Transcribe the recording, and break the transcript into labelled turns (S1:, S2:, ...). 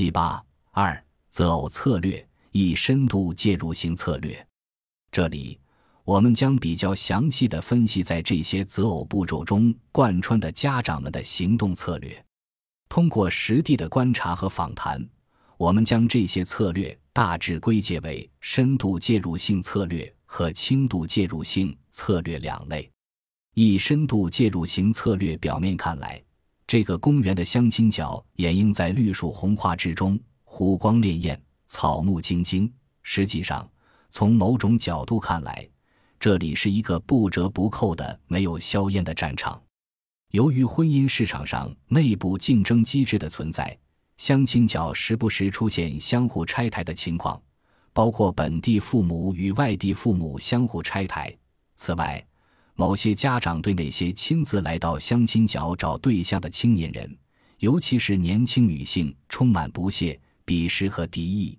S1: 七八二择偶策略一深度介入型策略。这里，我们将比较详细的分析在这些择偶步骤中贯穿的家长们的行动策略。通过实地的观察和访谈，我们将这些策略大致归结为深度介入性策略和轻度介入性策略两类。以深度介入型策略表面看来，这个公园的相亲角掩映在绿树红花之中，湖光潋滟，草木青青。实际上，从某种角度看来，这里是一个不折不扣的没有硝烟的战场。由于婚姻市场上内部竞争机制的存在，相亲角时不时出现相互拆台的情况，包括本地父母与外地父母相互拆台。此外，某些家长对那些亲自来到相亲角找对象的青年人，尤其是年轻女性，充满不屑、鄙视和敌意。